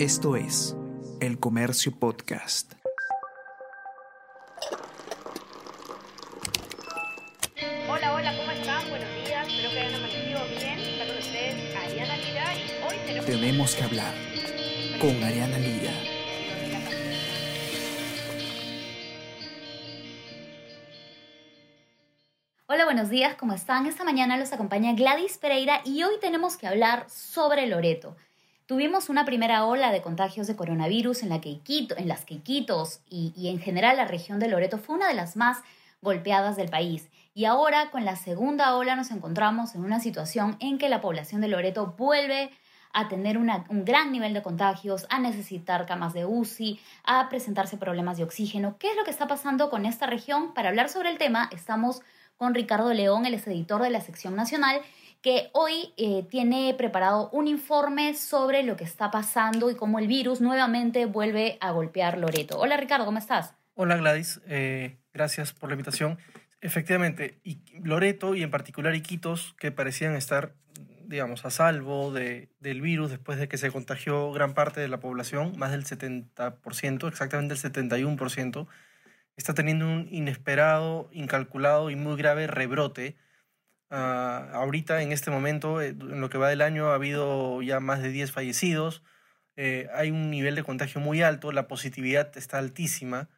Esto es El Comercio Podcast. Hola, hola, ¿cómo están? Buenos días, espero que hayan amanecido bien. Está con ustedes Ariana Lira y hoy tenemos... Tenemos que hablar con Ariana Lira. Hola, buenos días, ¿cómo están? Esta mañana los acompaña Gladys Pereira y hoy tenemos que hablar sobre Loreto. Tuvimos una primera ola de contagios de coronavirus en, la que Iquito, en las que Iquitos y, en general la región de Loreto fue una de las más golpeadas del país. Y ahora con la segunda ola nos encontramos en una situación en que la población de Loreto vuelve a tener un gran nivel de contagios, a necesitar camas de UCI, a presentarse problemas de oxígeno. ¿Qué es lo que está pasando con esta región? Para hablar sobre el tema estamos con Ricardo León, el editor de la sección nacional, que hoy eh, tiene preparado un informe sobre lo que está pasando y cómo el virus nuevamente vuelve a golpear Loreto. Hola Ricardo, ¿cómo estás? Hola Gladys, eh, gracias por la invitación. Efectivamente, y Loreto y en particular Iquitos, que parecían estar, digamos, a salvo de, del virus después de que se contagió gran parte de la población, más del 70%, exactamente el 71%, está teniendo un inesperado, incalculado y muy grave rebrote. Ah, ahorita, en este momento, eh, en lo que va del año, ha habido ya más de 10 fallecidos. eh, hay un nivel de contagio muy alto, la positividad está altísima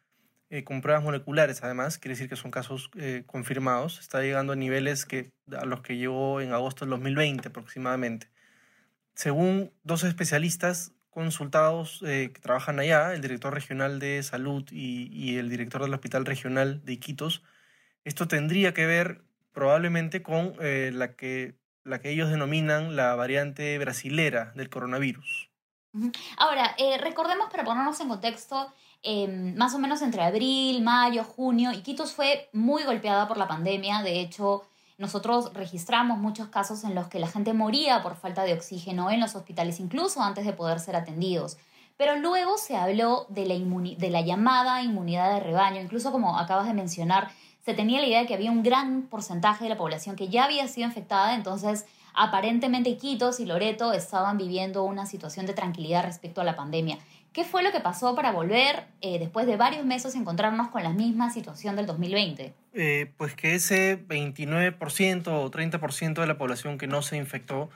eh, con pruebas moleculares, además, quiere decir que son casos eh, confirmados. Está llegando a niveles que, a los que llegó en agosto del 2020 aproximadamente. Según dos especialistas consultados eh, que trabajan allá, el director regional de salud y, y el director del hospital regional de Iquitos, esto tendría que ver probablemente con eh, la, que, la que ellos denominan la variante brasilera del coronavirus. Ahora, eh, recordemos para ponernos en contexto, eh, más o menos entre abril, mayo, junio, Iquitos fue muy golpeada por la pandemia. De hecho, nosotros registramos muchos casos en los que la gente moría por falta de oxígeno en los hospitales, incluso antes de poder ser atendidos. Pero luego se habló de la llamada inmunidad de rebaño, incluso como acabas de mencionar, se tenía la idea de que había un gran porcentaje de la población que ya había sido infectada, entonces aparentemente Iquitos y Loreto estaban viviendo una situación de tranquilidad respecto a la pandemia. ¿Qué fue lo que pasó para volver eh, después de varios meses encontrarnos con la misma situación del 2020? Eh, pues que ese 29% o 30% de la población que no se infectó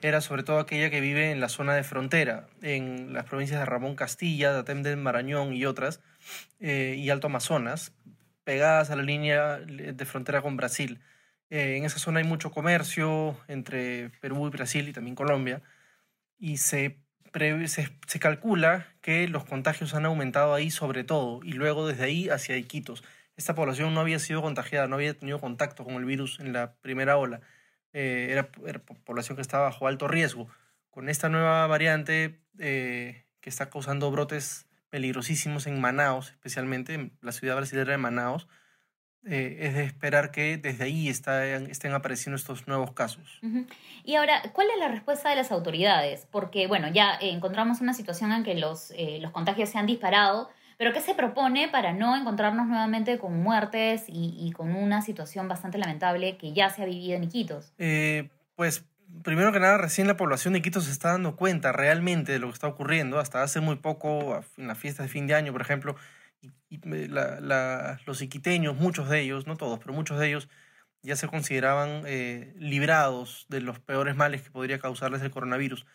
era sobre todo aquella que vive en la zona de frontera, en las provincias de Ramón Castilla, Datem del Marañón y otras, eh, y Alto Amazonas, pegadas a la línea de frontera con Brasil. Eh, en esa zona hay mucho comercio entre Perú y Brasil y también Colombia, y se, se, calcula que los contagios han aumentado ahí sobre todo, y luego desde ahí hacia Iquitos esta población no había sido contagiada, no había tenido contacto con el virus en la primera ola. Eh, era, era po- población que estaba bajo alto riesgo. Con esta nueva variante eh, que está causando brotes peligrosísimos en Manaos, especialmente en la ciudad brasileña de Manaos, eh, es de esperar que desde ahí estén apareciendo estos nuevos casos. Y ahora, ¿cuál es la respuesta de las autoridades? Porque, bueno, ya eh, encontramos una situación en que los, eh, los contagios se han disparado, pero ¿qué se propone para no encontrarnos nuevamente con muertes y, y con una situación bastante lamentable que ya se ha vivido en Iquitos? Pues primero que nada, recién la población de Quito se está dando cuenta realmente de lo que está ocurriendo. Hasta hace muy poco, en las fiestas de fin de año, por ejemplo, los iquiteños, muchos de ellos, no todos, pero muchos de ellos, ya se consideraban eh, librados de los peores males que podría causarles el coronavirus.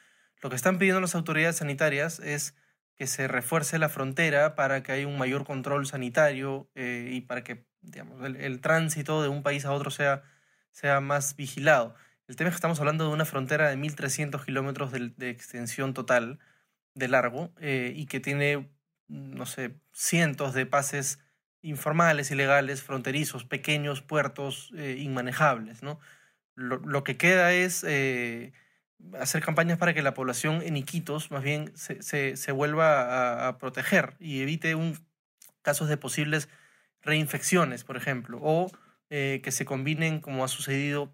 Lo que están pidiendo las autoridades sanitarias es que se refuerce la frontera para que haya un mayor control sanitario eh, y para que digamos, el, el tránsito de un país a otro sea, sea más vigilado. El tema es que estamos hablando de una frontera de 1.300 kilómetros de, extensión total, de largo, eh, y que tiene, no sé, cientos de pases informales, ilegales, fronterizos, pequeños puertos eh, inmanejables, ¿no? Lo, lo que queda es eh, hacer campañas para que la población en Iquitos más bien se, se, vuelva a, proteger y evite un, casos de posibles reinfecciones, por ejemplo, o que se combinen, como ha sucedido,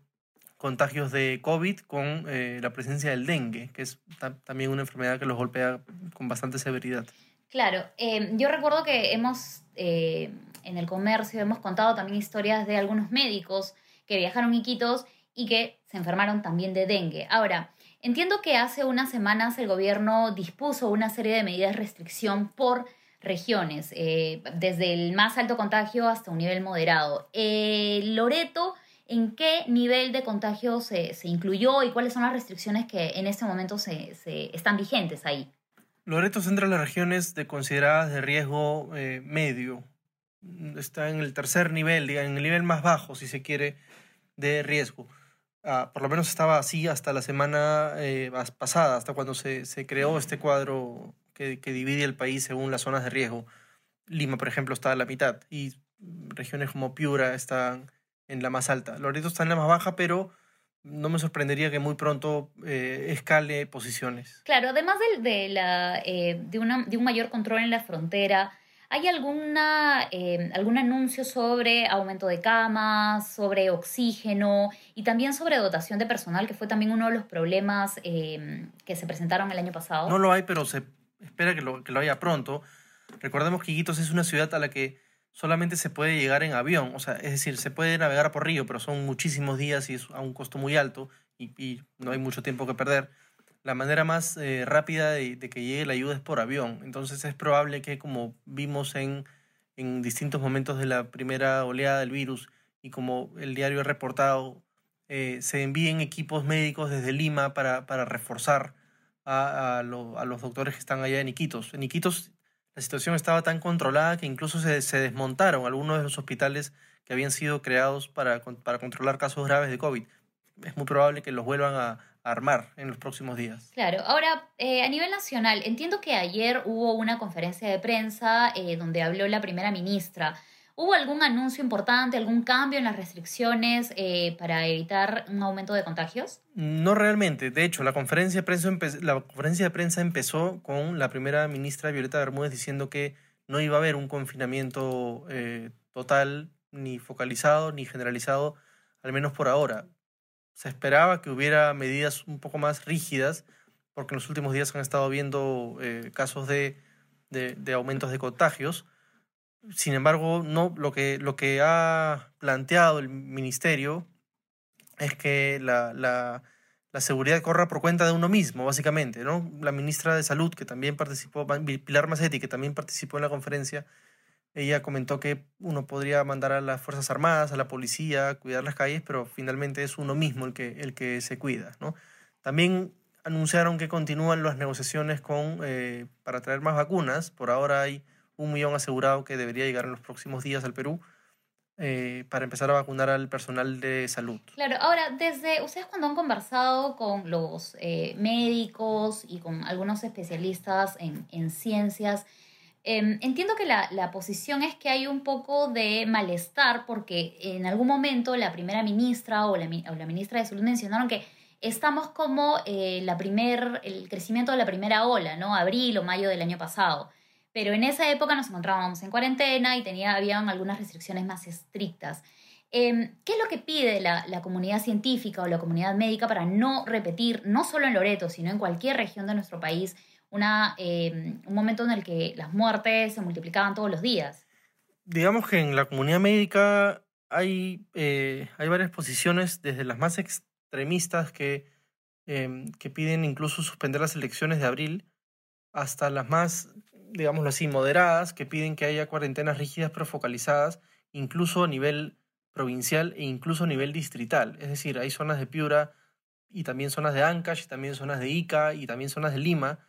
contagios de COVID con eh, la presencia del dengue, que es ta- también una enfermedad que los golpea con bastante severidad. Claro, eh, yo recuerdo que hemos, eh, en el comercio, hemos contado también historias de algunos médicos que viajaron a Iquitos y que se enfermaron también de dengue. Ahora, Entiendo que hace unas semanas el gobierno dispuso una serie de medidas de restricción por regiones, eh, desde el más alto contagio hasta un nivel moderado. Loreto, ¿en qué nivel de contagio se, se, incluyó y cuáles son las restricciones que en este momento se, se están vigentes ahí? Loreto centra las regiones de consideradas de riesgo eh, medio. Está en el tercer nivel, en el nivel más bajo, si se quiere, de riesgo. Ah, por lo menos estaba así hasta la semana eh, pasada, hasta cuando se, se, creó este cuadro que, que, divide el país según las zonas de riesgo. Lima, por ejemplo, está a la mitad y regiones como Piura están en la más alta. Loreto está en la más baja, pero no me sorprendería que muy pronto eh, escale posiciones. Claro, además de, de la, eh, de, una, de un mayor control en la frontera, ¿Hay alguna, eh, algún anuncio sobre aumento de camas, sobre oxígeno y también sobre dotación de personal, que fue también uno de los problemas que se presentaron el año pasado? No lo hay, pero se espera que lo, que lo haya pronto. Recordemos que Iquitos es una ciudad a la que solamente se puede llegar en avión, o sea, es decir, se puede navegar por río, pero son muchísimos días y es a un costo muy alto y, no hay mucho tiempo que perder la manera más eh, rápida de, que llegue la ayuda es por avión. Entonces es probable que, como vimos en, en distintos momentos de la primera oleada del virus y como el diario ha reportado, eh, se envíen equipos médicos desde Lima para, para reforzar a, a, a, los doctores que están allá en Iquitos. En Iquitos la situación estaba tan controlada que incluso se, se desmontaron algunos de los hospitales que habían sido creados para, para controlar casos graves de COVID. Es muy probable que los vuelvan a, armar en los próximos días. Claro, ahora eh, a nivel nacional, entiendo que ayer hubo una conferencia de prensa eh, donde habló la primera ministra. ¿Hubo algún anuncio importante, algún cambio en las restricciones eh, para evitar un aumento de contagios? No realmente. De hecho, la conferencia, de prensa la conferencia de prensa empezó con la primera ministra Violeta Bermúdez diciendo que no iba a haber un confinamiento total, ni focalizado, ni generalizado, al menos por ahora se esperaba que hubiera medidas un poco más rígidas, porque en los últimos días han estado viendo eh, casos de, de, aumentos de contagios. Sin embargo, no, lo, que, lo que ha planteado el ministerio es que la, la, seguridad corra por cuenta de uno mismo, básicamente. ¿no? La ministra de Salud, que también participó, Pilar Macetti, que también participó en la conferencia, ella comentó que uno podría mandar a las Fuerzas Armadas, a la policía, cuidar las calles, pero finalmente es uno mismo el que, el que se cuida. ¿no? También anunciaron que continúan las negociaciones con, eh, para traer más vacunas. Por ahora hay un millón asegurado que debería llegar en los próximos días al Perú. Eh, para empezar a vacunar al personal de salud. Claro, ahora, desde ustedes cuando han conversado con los eh, médicos y con algunos especialistas en, en ciencias, Eh, entiendo que la, la, posición es que hay un poco de malestar porque en algún momento la primera ministra o la, o la ministra de Salud mencionaron que estamos como eh, la primer, el crecimiento de la primera ola, ¿no? Abril o mayo del año pasado. Pero en esa época nos encontrábamos en cuarentena y tenía, habían algunas restricciones más estrictas. Eh, ¿Qué es lo que pide la, la, comunidad científica o la comunidad médica para no repetir, no solo en Loreto, sino en cualquier región de nuestro país, una, eh, un momento en el que las muertes se multiplicaban todos los días. Digamos que en la comunidad médica hay, eh, hay varias posiciones, desde las más extremistas que, eh, que piden incluso suspender las elecciones de abril, hasta las más, digámoslo así, moderadas, que piden que haya cuarentenas rígidas pero focalizadas, incluso a nivel provincial e incluso a nivel distrital. Es decir, hay zonas de Piura y también zonas de Ancash, y también zonas de Ica y también zonas de Lima,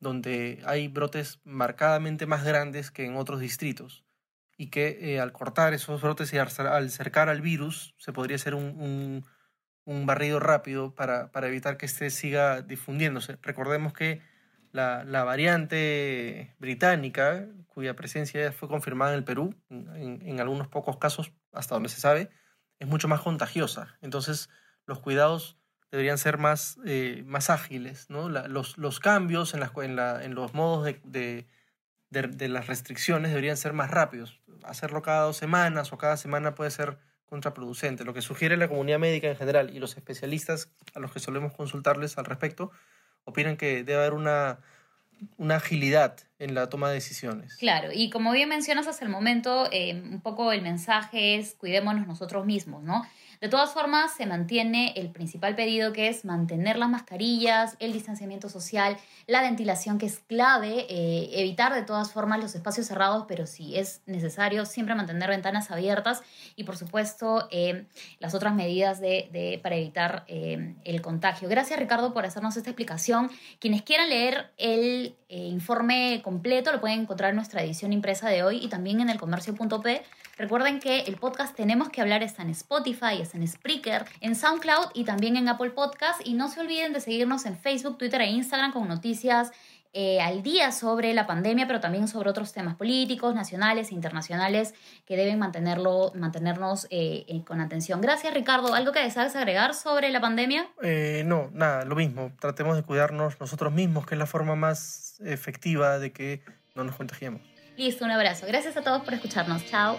donde hay brotes marcadamente más grandes que en otros distritos y que eh, al cortar esos brotes y al cercar al virus se podría hacer un, un, un barrido rápido para, para, evitar que este siga difundiéndose. Recordemos que la, variante británica, cuya presencia ya fue confirmada en el Perú, en, algunos pocos casos, hasta donde se sabe, es mucho más contagiosa. Entonces, los cuidados deberían ser más, eh, más ágiles, los, los, cambios en, los modos de, de, las restricciones deberían ser más rápidos. Hacerlo cada dos semanas o cada semana puede ser contraproducente. Lo que sugiere la comunidad médica en general y los especialistas a los que solemos consultarles al respecto opinan que debe haber una, una agilidad en la toma de decisiones. Claro, y como bien mencionas hasta el momento, eh, un poco el mensaje es cuidémonos nosotros mismos, ¿no? De todas formas, se mantiene el principal pedido que es mantener las mascarillas, el distanciamiento social, la ventilación que es clave, eh, evitar de todas formas los espacios cerrados, pero si es necesario, siempre mantener ventanas abiertas y por supuesto eh, las otras medidas de, para evitar eh, el contagio. Gracias Ricardo por hacernos esta explicación. Quienes quieran leer el informe completo lo pueden encontrar en nuestra edición impresa de hoy y también en el comercio.p. Recuerden que el podcast Tenemos que hablar está en Spotify, está en Spreaker, en SoundCloud y también en Apple Podcast. Y no se olviden de seguirnos en Facebook, Twitter e Instagram con noticias eh, al día sobre la pandemia, pero también sobre otros temas políticos, nacionales e internacionales que deben mantenerlo, mantenernos eh, eh, con atención. Gracias, Ricardo. ¿Algo que deseas agregar sobre la pandemia? no, nada, lo mismo. Tratemos de cuidarnos nosotros mismos, que es la forma más efectiva de que no nos contagiemos. Listo, un abrazo. Gracias a todos por escucharnos. Chao.